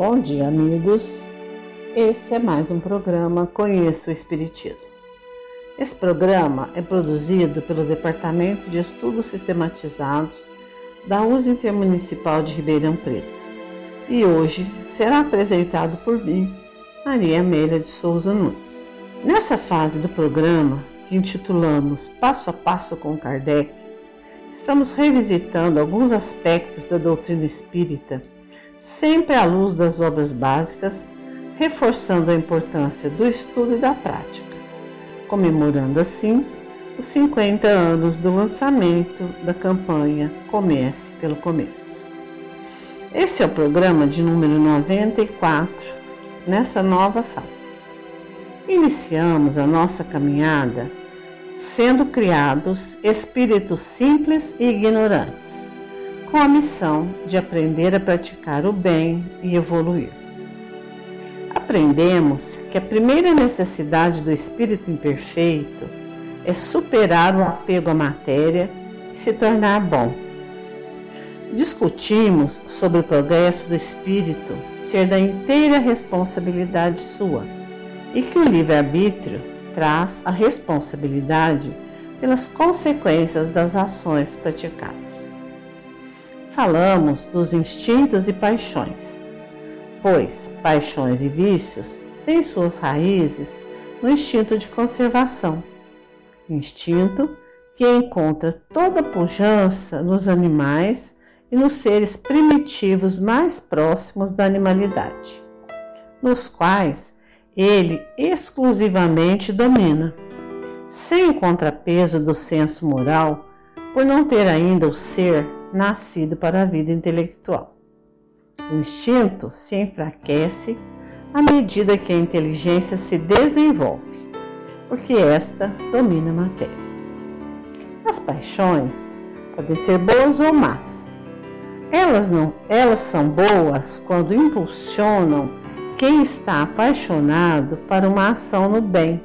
Bom dia, amigos. Esse é mais um programa Conheça o Espiritismo. Esse programa é produzido pelo Departamento de Estudos Sistematizados da USA Intermunicipal de Ribeirão Preto e hoje será apresentado por mim, Maria Amélia de Souza Nunes. Nessa fase do programa, que intitulamos Passo a Passo com Kardec, estamos revisitando alguns aspectos da doutrina espírita sempre à luz das obras básicas, reforçando a importância do estudo e da prática, comemorando assim os 50 anos do lançamento da campanha Comece pelo Começo. Esse é o programa de número 94 nessa nova fase. Iniciamos a nossa caminhada sendo criados espíritos simples e ignorantes com a missão de aprender a praticar o bem e evoluir. Aprendemos que a primeira necessidade do espírito imperfeito é superar o apego à matéria e se tornar bom. Discutimos sobre o progresso do espírito ser da inteira responsabilidade sua e que o livre-arbítrio traz a responsabilidade pelas consequências das ações praticadas falamos dos instintos e paixões, pois paixões e vícios têm suas raízes no instinto de conservação, instinto que encontra toda pujança nos animais e nos seres primitivos mais próximos da animalidade, nos quais ele exclusivamente domina, sem contrapeso do senso moral, por não ter ainda o ser nascido para a vida intelectual. O instinto se enfraquece à medida que a inteligência se desenvolve, porque esta domina a matéria. As paixões podem ser boas ou más. Elas não, elas são boas quando impulsionam quem está apaixonado para uma ação no bem,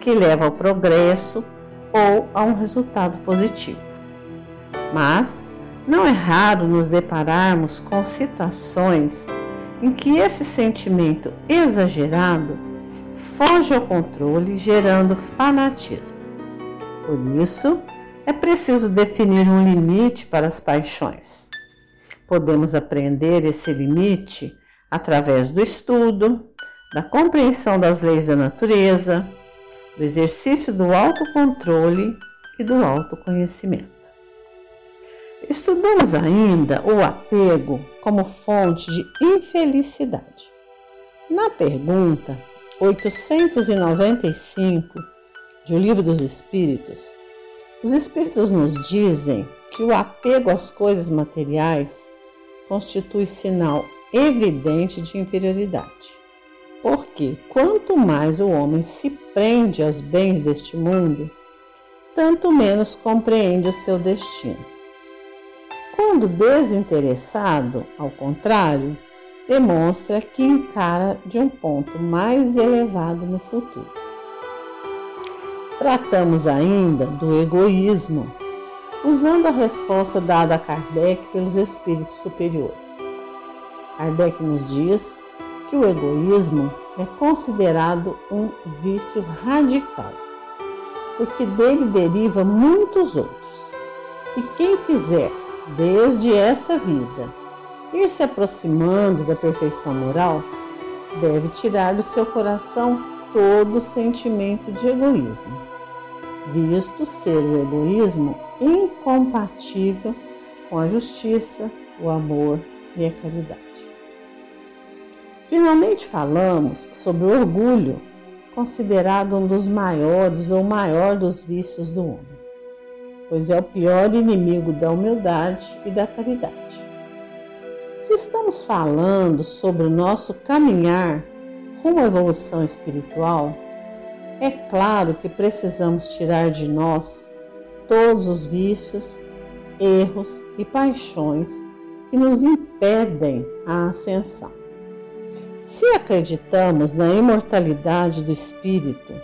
que leva ao progresso ou a um resultado positivo. Mas não é raro nos depararmos com situações em que esse sentimento exagerado foge ao controle, gerando fanatismo. Por isso, é preciso definir um limite para as paixões. Podemos aprender esse limite através do estudo, da compreensão das leis da natureza, do exercício do autocontrole e do autoconhecimento. Estudamos ainda o apego como fonte de infelicidade. Na pergunta 895 de O Livro dos Espíritos, os Espíritos nos dizem que o apego às coisas materiais constitui sinal evidente de inferioridade. Porque quanto mais o homem se prende aos bens deste mundo, tanto menos compreende o seu destino. Quando desinteressado, ao contrário, demonstra que encara de um ponto mais elevado no futuro. Tratamos ainda do egoísmo, usando a resposta dada a Kardec pelos espíritos superiores. Kardec nos diz que o egoísmo é considerado um vício radical, porque dele deriva muitos outros. E quem quiser, desde essa vida, ir se aproximando da perfeição moral, deve tirar do seu coração todo sentimento de egoísmo, visto ser o egoísmo incompatível com a justiça, o amor e a caridade. Finalmente falamos sobre o orgulho, considerado um dos maiores ou maior dos vícios do homem, pois é o pior inimigo da humildade e da caridade. Se estamos falando sobre o nosso caminhar rumo à evolução espiritual, é claro que precisamos tirar de nós todos os vícios, erros e paixões que nos impedem a ascensão. Se acreditamos na imortalidade do espírito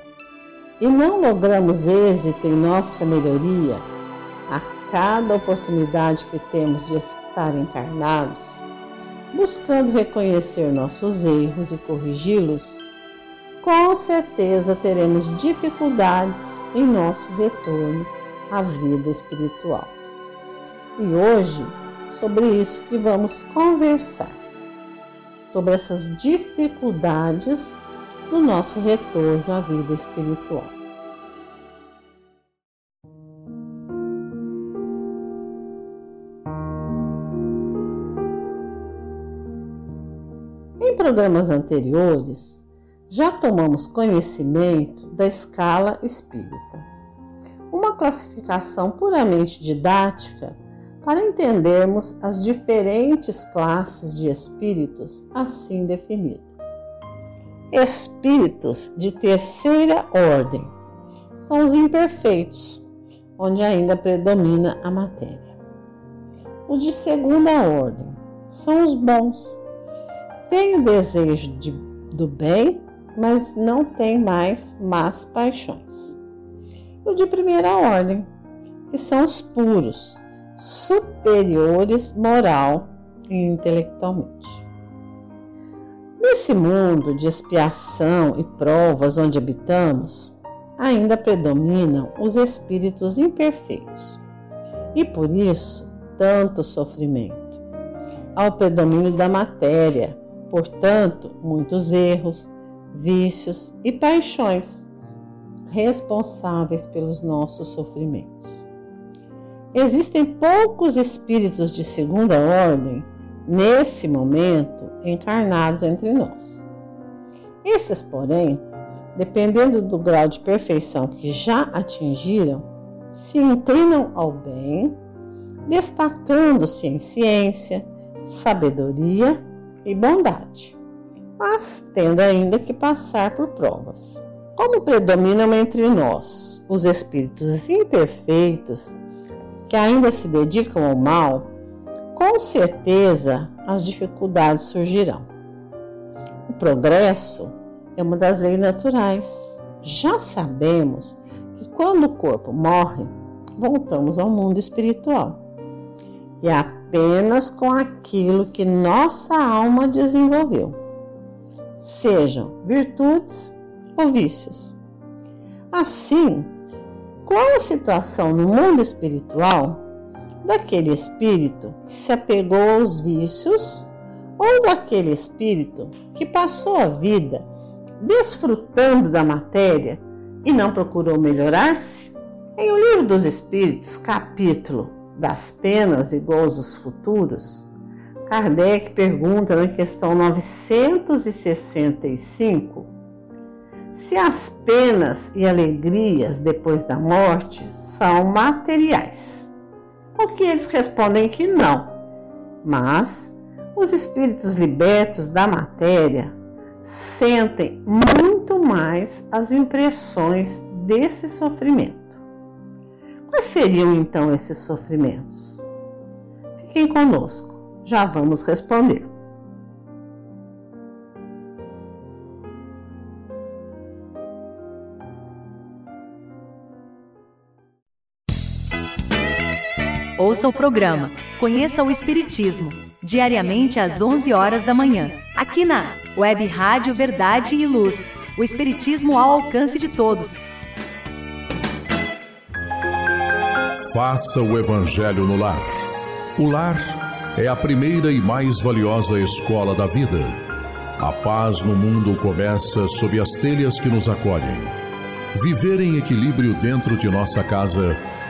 e não logramos êxito em nossa melhoria, a cada oportunidade que temos de estar encarnados, buscando reconhecer nossos erros e corrigi-los, com certeza teremos dificuldades em nosso retorno à vida espiritual. E hoje, sobre isso que vamos conversar, sobre essas dificuldades no nosso retorno à vida espiritual. programas anteriores, já tomamos conhecimento da escala espírita, uma classificação puramente didática para entendermos as diferentes classes de espíritos assim definidas. Espíritos de terceira ordem são os imperfeitos, onde ainda predomina a matéria. Os de segunda ordem são os bons, tem o desejo de, do bem, mas não tem mais más paixões. O de primeira ordem, que são os puros, superiores moral e intelectualmente. Nesse mundo de expiação e provas onde habitamos, ainda predominam os espíritos imperfeitos e por isso tanto sofrimento. Ao predomínio da matéria, portanto, muitos erros, vícios e paixões responsáveis pelos nossos sofrimentos. Existem poucos espíritos de segunda ordem nesse momento encarnados entre nós. Esses, porém, dependendo do grau de perfeição que já atingiram, se inclinam ao bem, destacando-se em ciência, sabedoria e bondade, mas tendo ainda que passar por provas. Como predominam entre nós os espíritos imperfeitos que ainda se dedicam ao mal, com certeza as dificuldades surgirão. O progresso é uma das leis naturais. Já sabemos que quando o corpo morre, voltamos ao mundo espiritual. E a apenas com aquilo que nossa alma desenvolveu, sejam virtudes ou vícios. Assim, qual a situação no mundo espiritual daquele espírito que se apegou aos vícios ou daquele espírito que passou a vida desfrutando da matéria e não procurou melhorar-se? Em O Livro dos Espíritos, capítulo das penas e gozos futuros, Kardec pergunta na questão 965 se as penas e alegrias depois da morte são materiais. O que eles respondem que não, mas os espíritos libertos da matéria sentem muito mais as impressões desse sofrimento. Quais seriam então esses sofrimentos? Fiquem conosco, já vamos responder. Ouça o programa Conheça o Espiritismo, diariamente às 11 horas da manhã, aqui na Web Rádio Verdade e Luz. O Espiritismo ao alcance de todos. Faça o Evangelho no lar. O lar é a primeira e mais valiosa escola da vida. A paz no mundo começa sob as telhas que nos acolhem. Viver em equilíbrio dentro de nossa casa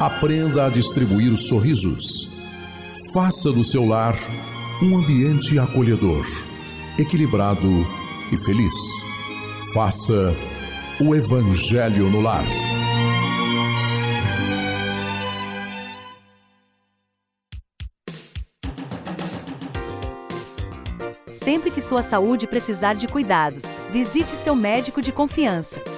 Aprenda a distribuir sorrisos. Faça do seu lar um ambiente acolhedor, equilibrado e feliz. Faça o Evangelho no lar. Sempre que sua saúde precisar de cuidados, visite seu médico de confiança.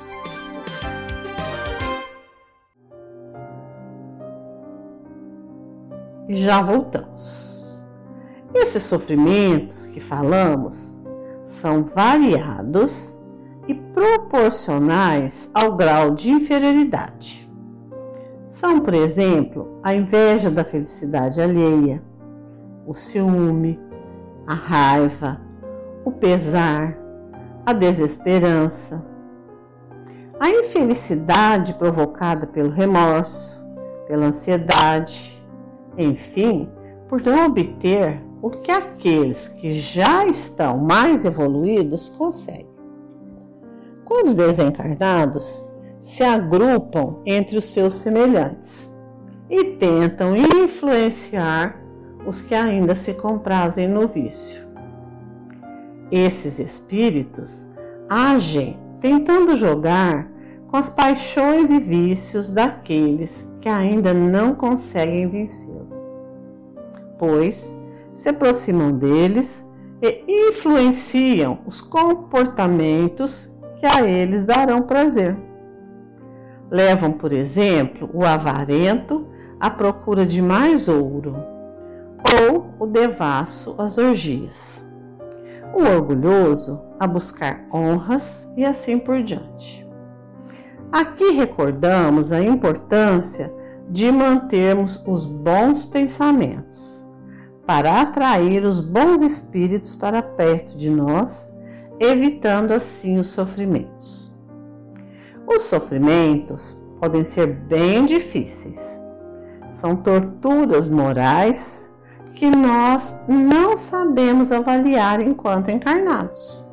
Já voltamos. Esses sofrimentos que falamos são variados e proporcionais ao grau de inferioridade. São, por exemplo, a inveja da felicidade alheia, o ciúme, a raiva, o pesar, a desesperança, a infelicidade provocada pelo remorso, pela ansiedade, enfim, por não obter o que aqueles que já estão mais evoluídos conseguem. Quando desencarnados, se agrupam entre os seus semelhantes e tentam influenciar os que ainda se comprazem no vício. Esses espíritos agem tentando jogar com as paixões e vícios daqueles que ainda não conseguem vencê-los, pois se aproximam deles e influenciam os comportamentos que a eles darão prazer. Levam, por exemplo, o avarento à procura de mais ouro, ou o devasso às orgias, o orgulhoso a buscar honras e assim por diante. Aqui recordamos a importância de mantermos os bons pensamentos para atrair os bons espíritos para perto de nós, evitando assim os sofrimentos. Os sofrimentos podem ser bem difíceis. São torturas morais que nós não sabemos avaliar enquanto encarnados.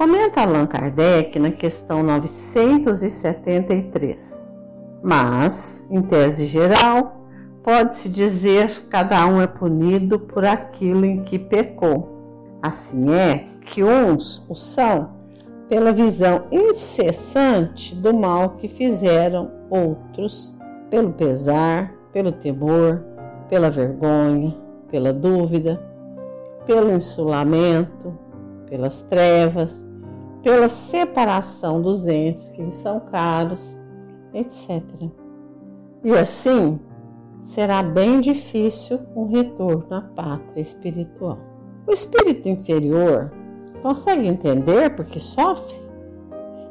Comenta Allan Kardec na questão 973. Mas, em tese geral, pode-se dizer que cada um é punido por aquilo em que pecou. Assim é que uns o são pela visão incessante do mal que fizeram outros, pelo pesar, pelo temor, pela vergonha, pela dúvida, pelo insulamento, pelas trevas, pela separação dos entes que lhes são caros, etc. E assim será bem difícil um retorno à pátria espiritual. O espírito inferior consegue entender porque sofre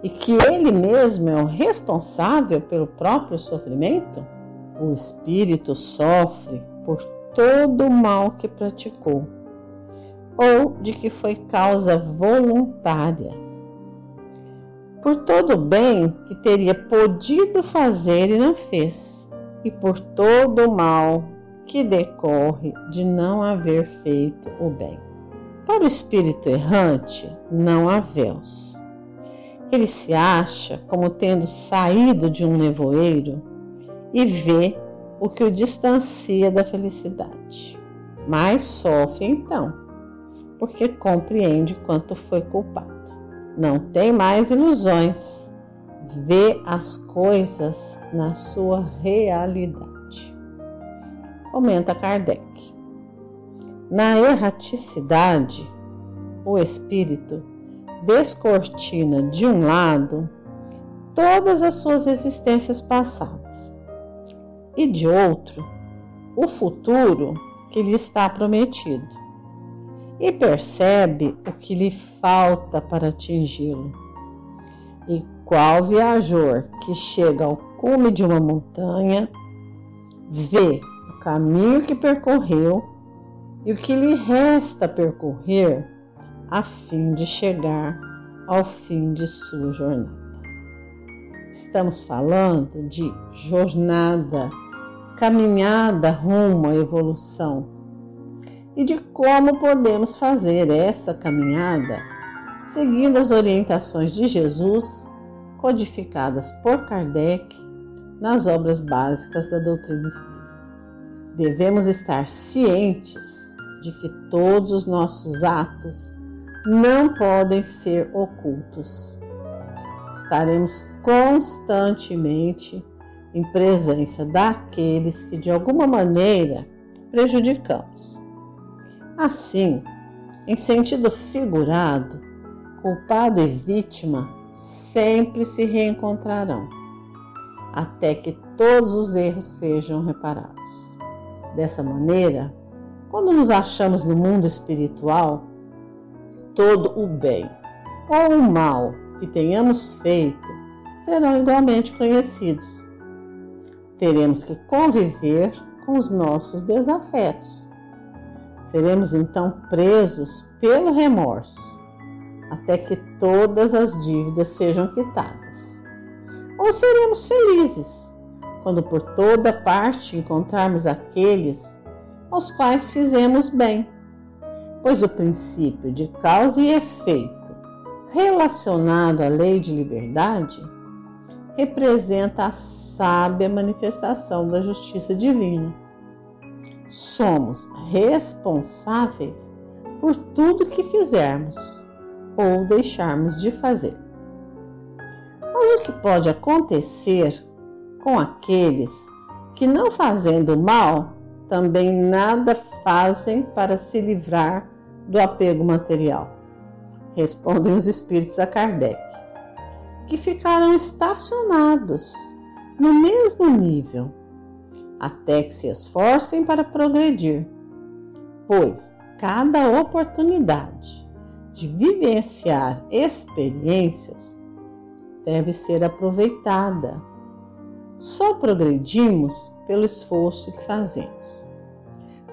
e que ele mesmo é o responsável pelo próprio sofrimento? O espírito sofre por todo o mal que praticou ou de que foi causa voluntária por todo o bem que teria podido fazer e não fez, e por todo o mal que decorre de não haver feito o bem. Para o espírito errante, não há véus. Ele se acha como tendo saído de um nevoeiro e vê o que o distancia da felicidade. Mas sofre então, porque compreende quanto foi culpado. Não tem mais ilusões, vê as coisas na sua realidade. Comenta Kardec. Na erraticidade, o espírito descortina de um lado todas as suas existências passadas e de outro o futuro que lhe está prometido e percebe o que lhe falta para atingi-lo. E qual viajor que chega ao cume de uma montanha vê o caminho que percorreu e o que lhe resta percorrer a fim de chegar ao fim de sua jornada. Estamos falando de jornada, caminhada rumo à evolução e de como podemos fazer essa caminhada seguindo as orientações de Jesus codificadas por Kardec nas obras básicas da doutrina espírita. Devemos estar cientes de que todos os nossos atos não podem ser ocultos. Estaremos constantemente em presença daqueles que de alguma maneira prejudicamos. Assim, em sentido figurado, culpado e vítima sempre se reencontrarão, até que todos os erros sejam reparados. Dessa maneira, quando nos achamos no mundo espiritual, todo o bem ou o mal que tenhamos feito serão igualmente conhecidos. Teremos que conviver com os nossos desafetos. Seremos então presos pelo remorso, até que todas as dívidas sejam quitadas. Ou seremos felizes, quando por toda parte encontrarmos aqueles aos quais fizemos bem, pois o princípio de causa e efeito relacionado à lei de liberdade representa a sábia manifestação da justiça divina. Somos responsáveis por tudo que fizermos ou deixarmos de fazer. Mas o que pode acontecer com aqueles que, não fazendo mal, também nada fazem para se livrar do apego material. Respondem os espíritos a Kardec, que ficarão estacionados no mesmo nível, até que se esforcem para progredir, pois cada oportunidade de vivenciar experiências deve ser aproveitada. Só progredimos pelo esforço que fazemos.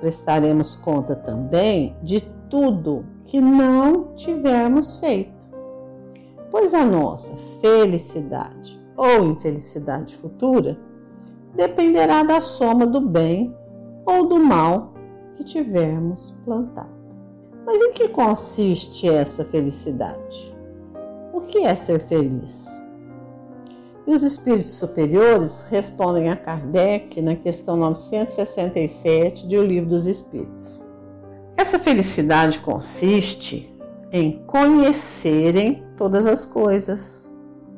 Prestaremos conta também de tudo que não tivermos feito, pois a nossa felicidade ou infelicidade futura dependerá da soma do bem ou do mal que tivermos plantado. Mas em que consiste essa felicidade? O que é ser feliz? E os espíritos superiores respondem a Kardec na questão 967 de O Livro dos Espíritos. Essa felicidade consiste em conhecerem todas as coisas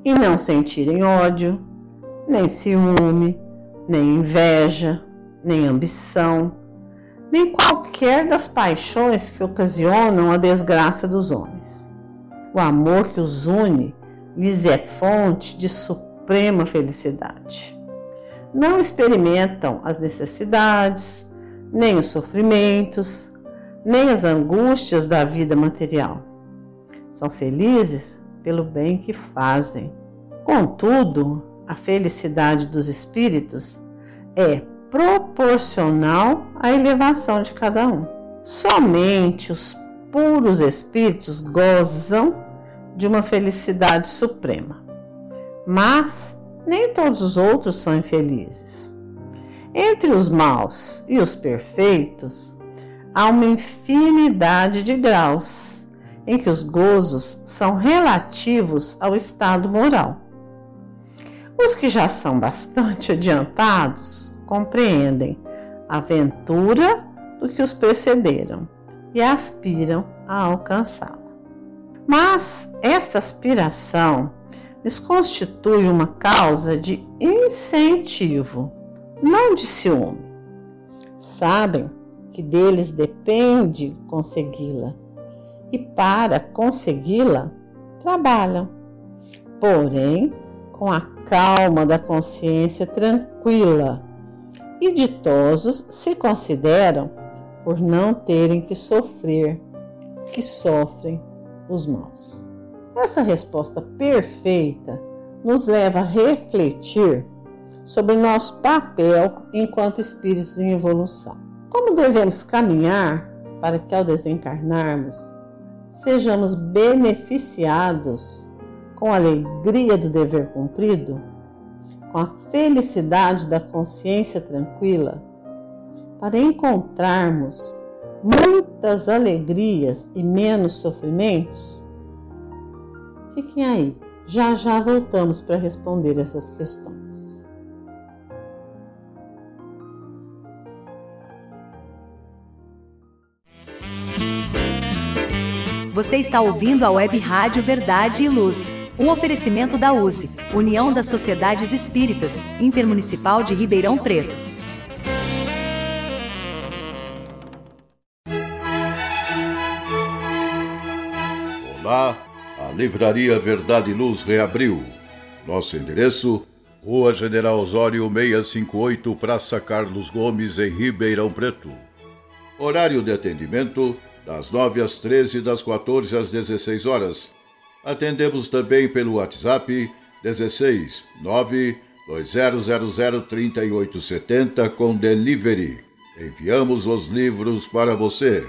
e não sentirem ódio, nem ciúme, nem inveja, nem ambição, nem qualquer das paixões que ocasionam a desgraça dos homens. O amor que os une lhes é fonte de suprema felicidade. Não experimentam as necessidades, nem os sofrimentos, nem as angústias da vida material. São felizes pelo bem que fazem. Contudo, a felicidade dos espíritos é proporcional à elevação de cada um. Somente os puros espíritos gozam de uma felicidade suprema mas nem todos os outros são infelizes. Entre os maus e os perfeitos, há uma infinidade de graus em que os gozos são relativos ao estado moral. Os que já são bastante adiantados compreendem a aventura do que os precederam e aspiram a alcançá-la. Mas esta aspiração lhes constitui uma causa de incentivo, não de ciúme. Sabem que deles depende consegui-la e para consegui-la trabalham, porém com a calma da consciência tranquila e ditosos se consideram por não terem que sofrer que sofrem os maus. Essa resposta perfeita nos leva a refletir sobre nosso papel enquanto espíritos em evolução. Como devemos caminhar para que ao desencarnarmos sejamos beneficiados com a alegria do dever cumprido, com a felicidade da consciência tranquila, para encontrarmos muitas alegrias e menos sofrimentos? Fiquem aí, já já voltamos para responder essas questões. Você está ouvindo a Web Rádio Verdade e Luz. Um oferecimento da USE, União das Sociedades Espíritas, Intermunicipal de Ribeirão Preto. Olá, a Livraria Verdade e Luz reabriu. Nosso endereço: Rua General Osório 658, Praça Carlos Gomes, em Ribeirão Preto. Horário de atendimento: das 9 às 13 das 14 às 16 horas. Atendemos também pelo WhatsApp 16 9 2000 3870 com delivery. Enviamos os livros para você.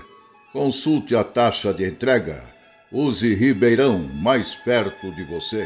Consulte a taxa de entrega. Use Ribeirão mais perto de você.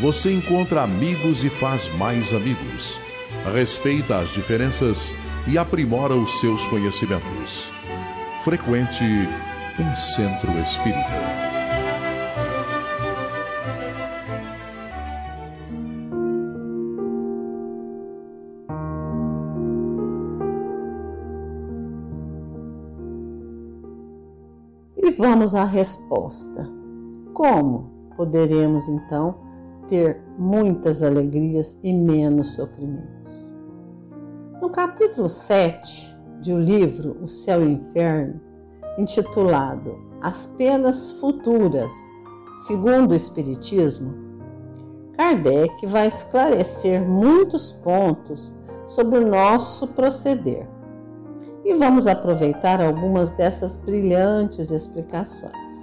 você encontra amigos e faz mais amigos. Respeita as diferenças e aprimora os seus conhecimentos. Frequente um centro espírita. E vamos à resposta. Como poderemos então ter muitas alegrias e menos sofrimentos. No capítulo 7 de o livro O Céu e o Inferno, intitulado As Penas Futuras, segundo o Espiritismo, Kardec vai esclarecer muitos pontos sobre o nosso proceder. E vamos aproveitar algumas dessas brilhantes explicações.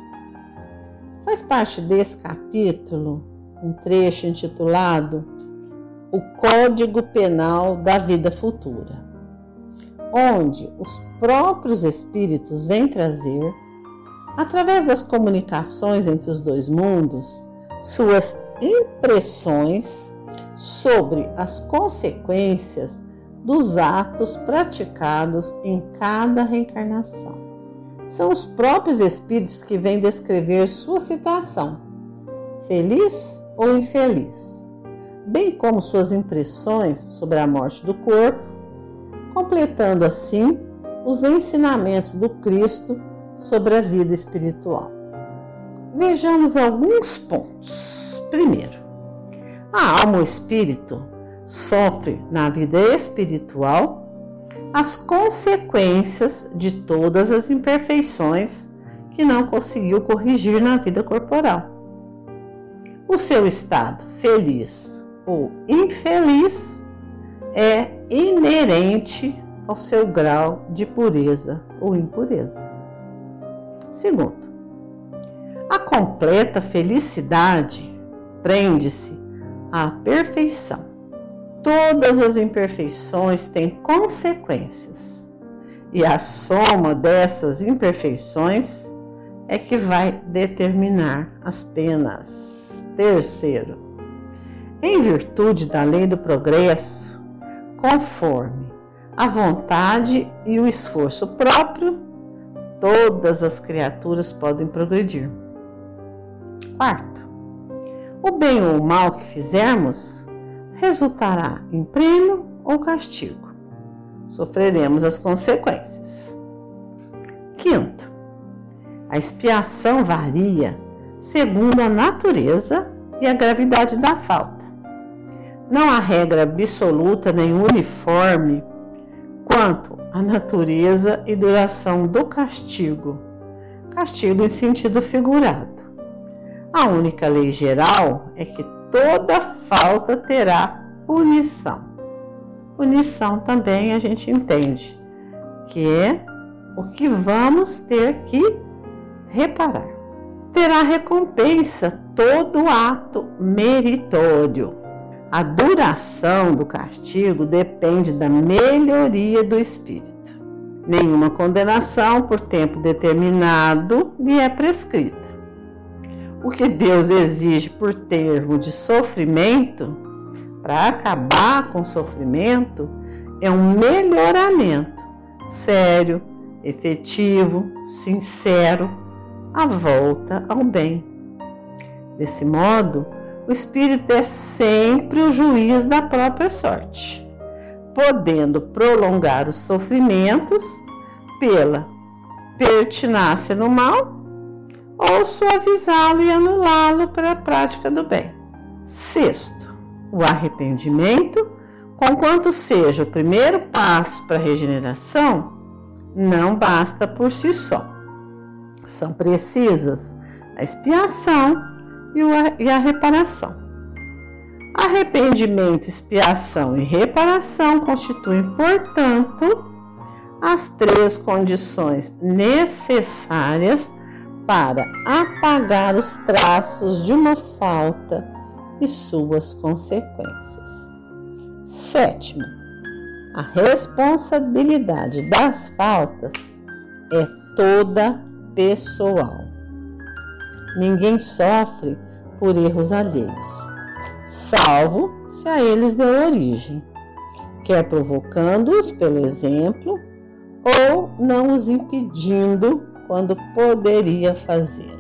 Faz parte desse capítulo um trecho intitulado O Código Penal da Vida Futura, onde os próprios espíritos vêm trazer, através das comunicações entre os dois mundos, suas impressões sobre as consequências dos atos praticados em cada reencarnação. São os próprios espíritos que vêm descrever sua situação, feliz ou infeliz, bem como suas impressões sobre a morte do corpo, completando assim os ensinamentos do Cristo sobre a vida espiritual. Vejamos alguns pontos. Primeiro, a alma ou espírito sofre na vida espiritual as consequências de todas as imperfeições que não conseguiu corrigir na vida corporal. O seu estado feliz ou infeliz é inerente ao seu grau de pureza ou impureza. Segundo, a completa felicidade prende-se à perfeição. Todas as imperfeições têm consequências, e a soma dessas imperfeições é que vai determinar as penas. Terceiro, em virtude da lei do progresso, conforme a vontade e o esforço próprio, todas as criaturas podem progredir. Quarto, o bem ou o mal que fizermos resultará em prêmio ou castigo. Sofreremos as consequências. Quinto, a expiação varia segundo a natureza e a gravidade da falta. Não há regra absoluta nem uniforme quanto à natureza e duração do castigo, castigo em sentido figurado. A única lei geral é que toda falta terá punição. Punição também a gente entende que é o que vamos ter que reparar. Terá recompensa todo ato meritório. A duração do castigo depende da melhoria do espírito. Nenhuma condenação por tempo determinado lhe é prescrita. O que Deus exige por termo de sofrimento, para acabar com o sofrimento, é um melhoramento sério, efetivo, sincero, a volta ao bem. Desse modo, o espírito é sempre o juiz da própria sorte, podendo prolongar os sofrimentos pela pertinácia no mal ou suavizá-lo e anulá-lo pela prática do bem. Sexto, o arrependimento, conquanto seja o primeiro passo para a regeneração, não basta por si só. São precisas a expiação e a reparação. Arrependimento, expiação e reparação constituem, portanto, as três condições necessárias para apagar os traços de uma falta e suas consequências. Sétimo, a responsabilidade das faltas é toda pessoal. Ninguém sofre por erros alheios, salvo se a eles deu origem, quer provocando-os pelo exemplo ou não os impedindo quando poderia fazer.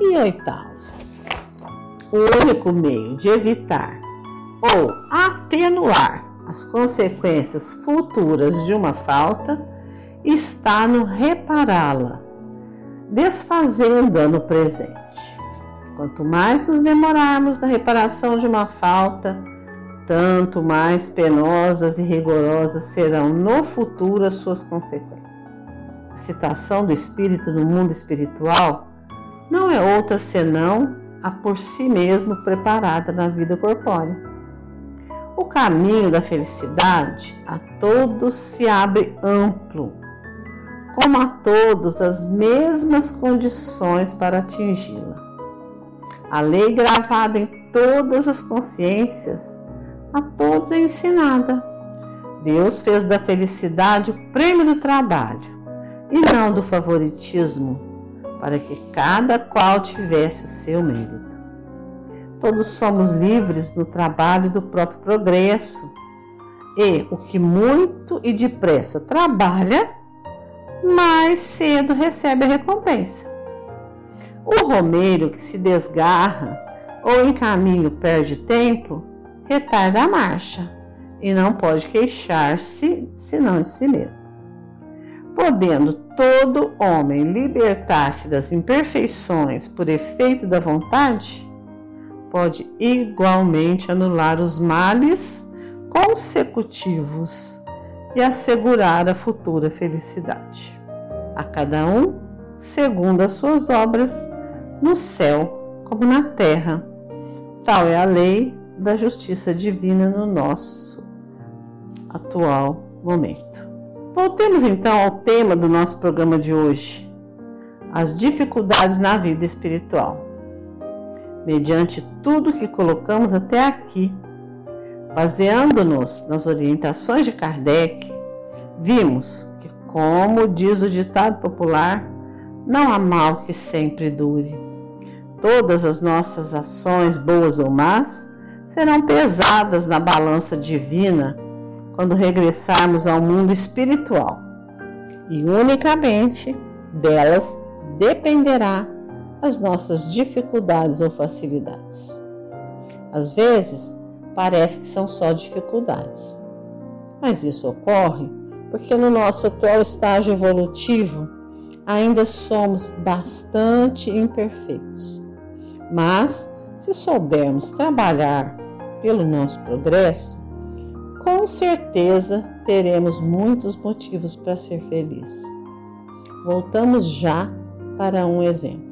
E oitavo, o único meio de evitar ou atenuar as consequências futuras de uma falta está no repará-la, desfazendo-a no presente. Quanto mais nos demorarmos na reparação de uma falta, tanto mais penosas e rigorosas serão no futuro as suas consequências. A situação do espírito no mundo espiritual não é outra senão a por si mesmo preparada na vida corpórea. O caminho da felicidade a todos se abre amplo, como a todos as mesmas condições para atingi-la. A lei gravada em todas as consciências, a todos é ensinada. Deus fez da felicidade o prêmio do trabalho e não do favoritismo, para que cada qual tivesse o seu mérito. Todos somos livres no trabalho do próprio progresso, e o que muito e depressa trabalha, mais cedo recebe a recompensa. O romeiro que se desgarra ou em caminho perde tempo, retarda a marcha e não pode queixar-se senão de si mesmo. Podendo todo homem libertar-se das imperfeições por efeito da vontade, pode igualmente anular os males consecutivos e assegurar a futura felicidade. A cada um, segundo as suas obras, no céu como na terra. Tal é a lei da justiça divina no nosso atual momento. Voltemos então ao tema do nosso programa de hoje: as dificuldades na vida espiritual. Mediante tudo que colocamos até aqui, baseando-nos nas orientações de Kardec, vimos que, como diz o ditado popular, não há mal que sempre dure. Todas as nossas ações, boas ou más, serão pesadas na balança divina quando regressarmos ao mundo espiritual. E unicamente delas dependerá as nossas dificuldades ou facilidades. Às vezes, parece que são só dificuldades. Mas isso ocorre porque no nosso atual estágio evolutivo ainda somos bastante imperfeitos. Mas, se soubermos trabalhar pelo nosso progresso, com certeza teremos muitos motivos para ser felizes. Voltamos já para um exemplo.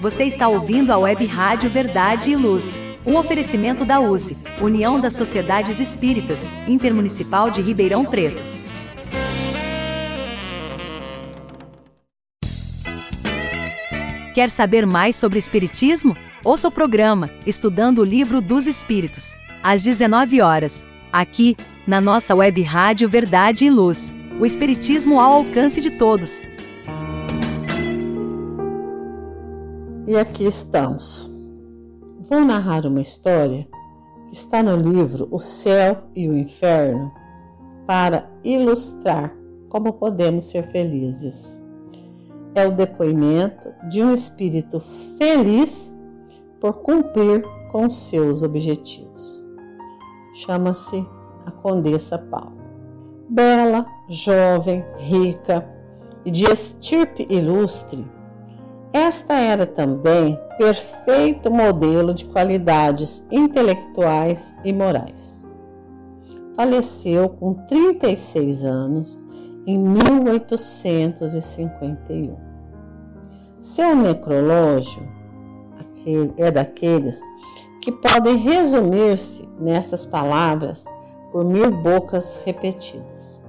Você está ouvindo a Web Rádio Verdade e Luz. Um oferecimento da USE, União das Sociedades Espíritas, Intermunicipal de Ribeirão Preto. Quer saber mais sobre Espiritismo? Ouça o programa Estudando o Livro dos Espíritos, às 19 horas, aqui, na nossa web rádio Verdade e Luz. O Espiritismo ao alcance de todos. E aqui estamos. Vou narrar uma história que está no livro O Céu e o Inferno para ilustrar como podemos ser felizes. É o depoimento de um espírito feliz por cumprir com seus objetivos. Chama-se a Condessa Paula. Bela, jovem, rica e de estirpe ilustre, esta era também perfeito modelo de qualidades intelectuais e morais. Faleceu com 36 anos em 1851. Seu necrológio é daqueles que podem resumir-se nessas palavras por mil bocas repetidas.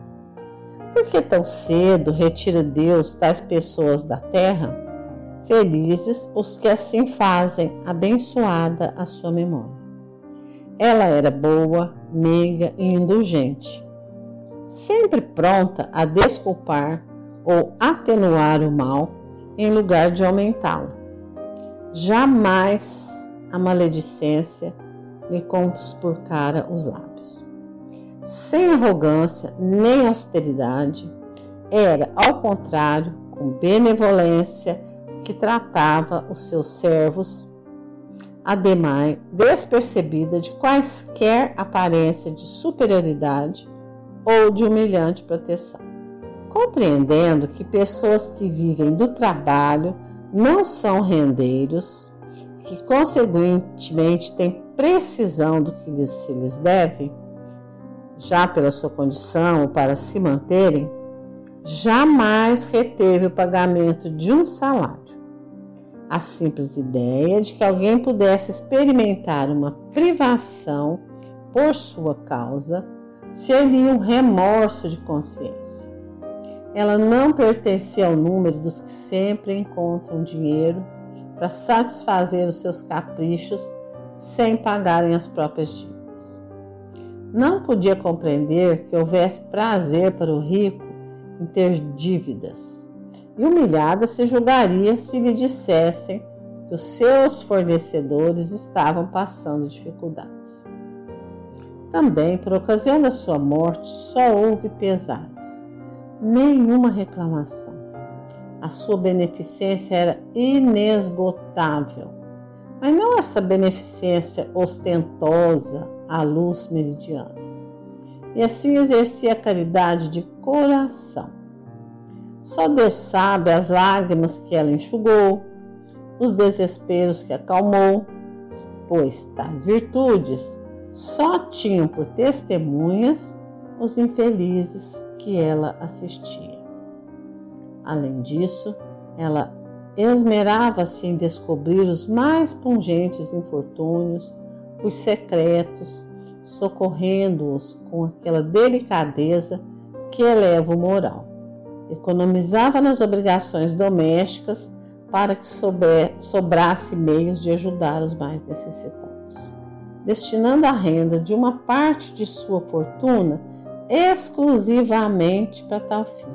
Por que tão cedo retira Deus tais pessoas da terra? Felizes os que assim fazem, abençoada a sua memória. Ela era boa, meiga e indulgente, sempre pronta a desculpar ou atenuar o mal em lugar de aumentá-lo. Jamais a maledicência lhe conspurcara os lábios. Sem arrogância nem austeridade, era, ao contrário, com benevolência que tratava os seus servos, ademais despercebida de quaisquer aparência de superioridade ou de humilhante proteção. Compreendendo que pessoas que vivem do trabalho não são rendeiros, que consequentemente têm precisão do que lhes, se lhes deve, já pela sua condição ou para se manterem, jamais reteve o pagamento de um salário a simples ideia de que alguém pudesse experimentar uma privação por sua causa seria um remorso de consciência. Ela não pertencia ao número dos que sempre encontram dinheiro para satisfazer os seus caprichos sem pagarem as próprias dívidas. Não podia compreender que houvesse prazer para o rico em ter dívidas e humilhada se julgaria se lhe dissessem que os seus fornecedores estavam passando dificuldades. Também, por ocasião da sua morte, só houve pesares, nenhuma reclamação. A sua beneficência era inesgotável, mas não essa beneficência ostentosa à luz meridiana. E assim exercia a caridade de coração Só Deus sabe as lágrimas que ela enxugou, os desesperos que acalmou, pois tais virtudes só tinham por testemunhas os infelizes que ela assistia. Além disso, ela esmerava-se em descobrir os mais pungentes infortúnios, os secretos, socorrendo-os com aquela delicadeza que eleva o moral. Economizava nas obrigações domésticas para que sobrasse meios de ajudar os mais necessitados, destinando a renda de uma parte de sua fortuna exclusivamente para tal fim.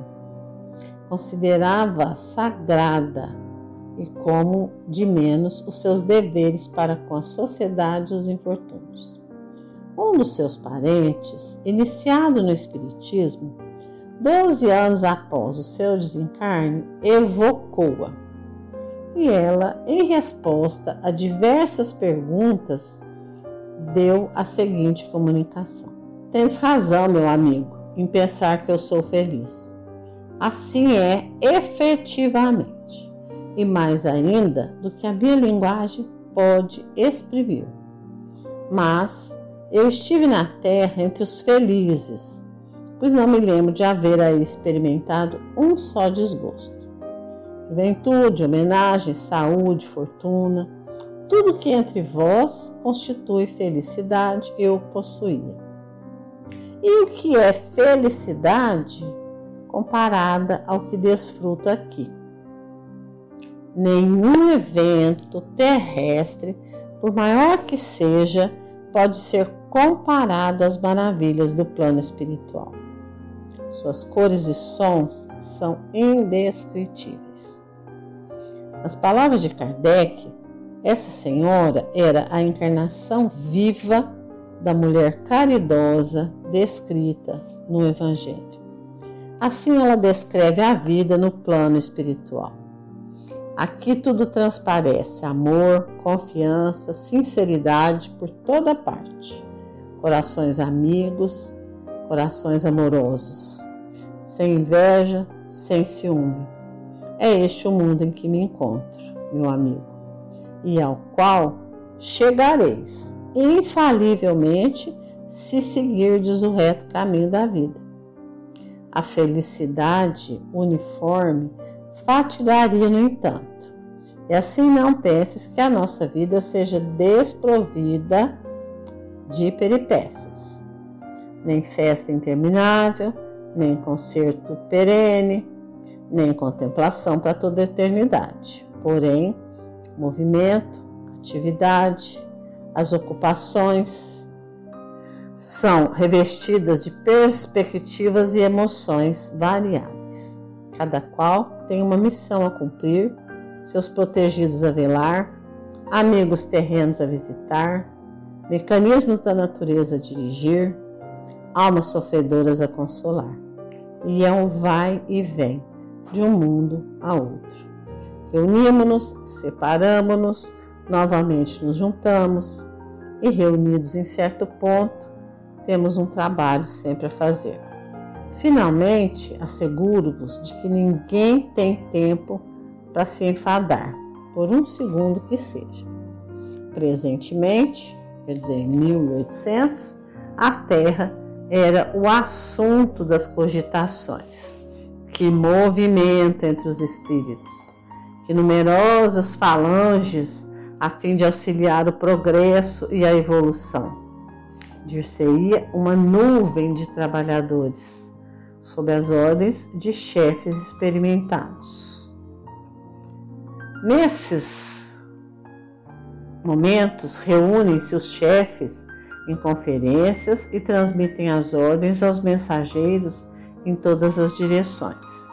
Considerava sagrada e como de menos os seus deveres para com a sociedade e os infortúnios. Um dos seus parentes, iniciado no Espiritismo, doze anos após o seu desencarne, evocou-a e ela, em resposta a diversas perguntas, deu a seguinte comunicação: Tens razão, meu amigo, em pensar que eu sou feliz. Assim é efetivamente, e mais ainda do que a minha linguagem pode exprimir. Mas eu estive na terra entre os felizes, pois não me lembro de haver aí experimentado um só desgosto juventude, homenagem, saúde, fortuna, tudo que entre vós constitui felicidade eu possuía. E o que é felicidade comparada ao que desfruto aqui? Nenhum evento terrestre, por maior que seja, pode ser comparado às maravilhas do plano espiritual. Suas cores e sons são indescritíveis. Nas palavras de Kardec, essa senhora era a encarnação viva da mulher caridosa descrita no Evangelho. Assim ela descreve a vida no plano espiritual. Aqui tudo transparece: amor, confiança, sinceridade por toda parte, corações amigos, corações amorosos, sem inveja, sem ciúme é este o mundo em que me encontro, meu amigo, e ao qual chegareis infalivelmente se seguirdes o reto caminho da vida. A felicidade uniforme fatigaria, no entanto, e assim não penses que a nossa vida seja desprovida de peripécias, nem festa interminável, nem concerto perene, nem contemplação para toda a eternidade. Porém, movimento, atividade, as ocupações são revestidas de perspectivas e emoções variáveis. Cada qual tem uma missão a cumprir, seus protegidos a velar, amigos terrenos a visitar, mecanismos da natureza a dirigir, almas sofredoras a consolar. E é um vai e vem de um mundo a outro. Reunimos-nos, separamos-nos, novamente nos juntamos e, reunidos em certo ponto, temos um trabalho sempre a fazer. Finalmente, asseguro-vos de que ninguém tem tempo para se enfadar, por um segundo que seja. Presentemente, quer dizer, em 1800, a Terra era o assunto das cogitações que movimenta entre os espíritos, que numerosas falanges a fim de auxiliar o progresso e a evolução. Dir-se-ia uma nuvem de trabalhadores, sob as ordens de chefes experimentados. Nesses momentos, reúnem-se os chefes em conferências e transmitem as ordens aos mensageiros em todas as direções.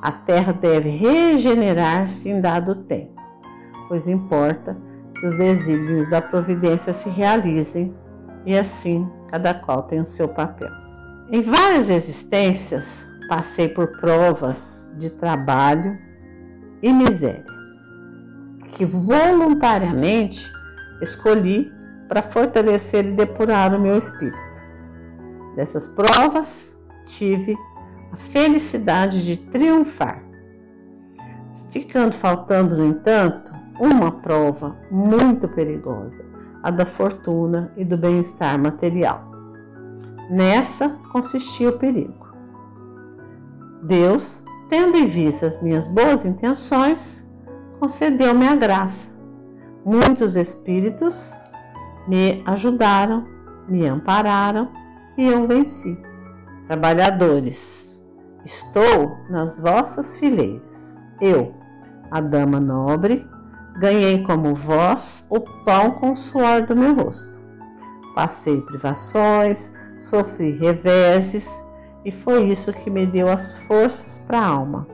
A terra deve regenerar-se em dado tempo, pois importa que os desígnios da providência se realizem e assim cada qual tem o seu papel. Em várias existências passei por provas de trabalho e miséria, que voluntariamente escolhi para fortalecer e depurar o meu espírito. Dessas provas, tive a felicidade de triunfar. Ficando faltando, no entanto, uma prova muito perigosa, a da fortuna e do bem-estar material. Nessa consistia o perigo. Deus, tendo em vista as minhas boas intenções, concedeu-me a graça. Muitos espíritos me ajudaram, me ampararam e eu venci. Trabalhadores, estou nas vossas fileiras. Eu, a dama nobre, ganhei como vós o pão com o suor do meu rosto. Passei privações, sofri reveses e foi isso que me deu as forças para a alma.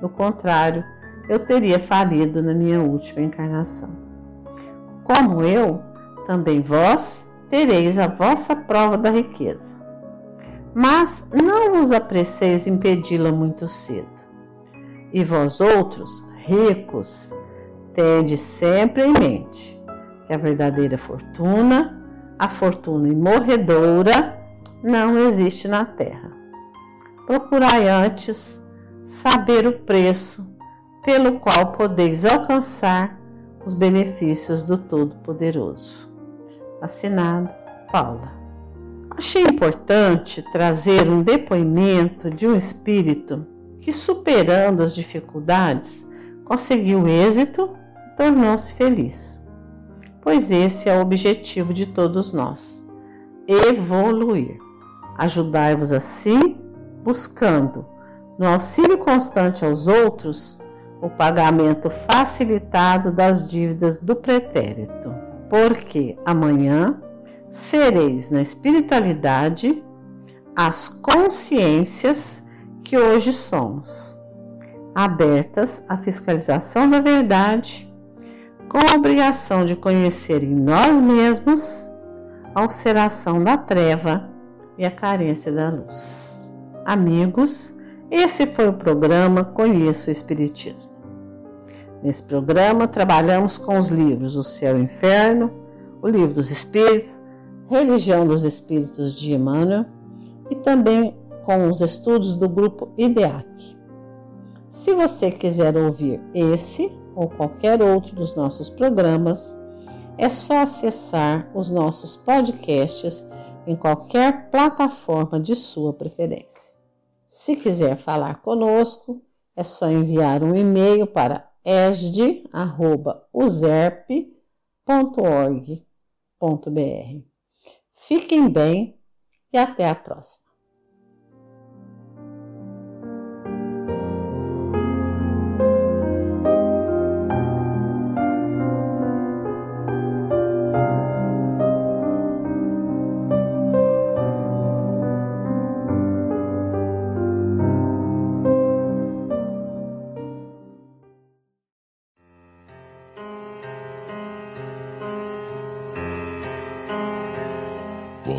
Do contrário, eu teria falido na minha última encarnação. Como eu, também vós tereis a vossa prova da riqueza. Mas não vos apreceis impedi-la muito cedo. E vós outros, ricos, tende sempre em mente que a verdadeira fortuna, a fortuna imorredoura, não existe na terra. Procurai antes saber o preço pelo qual podeis alcançar os benefícios do Todo-Poderoso. Assinado Paula. Achei importante trazer um depoimento de um espírito que, superando as dificuldades, conseguiu êxito e tornou-se feliz. Pois esse é o objetivo de todos nós: evoluir. Ajudai-vos assim, buscando, no auxílio constante aos outros, o pagamento facilitado das dívidas do pretérito, porque amanhã sereis na espiritualidade as consciências que hoje somos, abertas à fiscalização da verdade, com a obrigação de conhecer em nós mesmos a ulceração da treva e a carência da luz. Amigos, esse foi o programa Conheça o Espiritismo. Nesse programa trabalhamos com os livros O Céu e o Inferno, o Livro dos Espíritos, Religião dos Espíritos de Emmanuel e também com os estudos do grupo IDEAC. Se você quiser ouvir esse ou qualquer outro dos nossos programas, é só acessar os nossos podcasts em qualquer plataforma de sua preferência. Se quiser falar conosco, é só enviar um e-mail para esd.userp.org.br. Fiquem bem e até a próxima.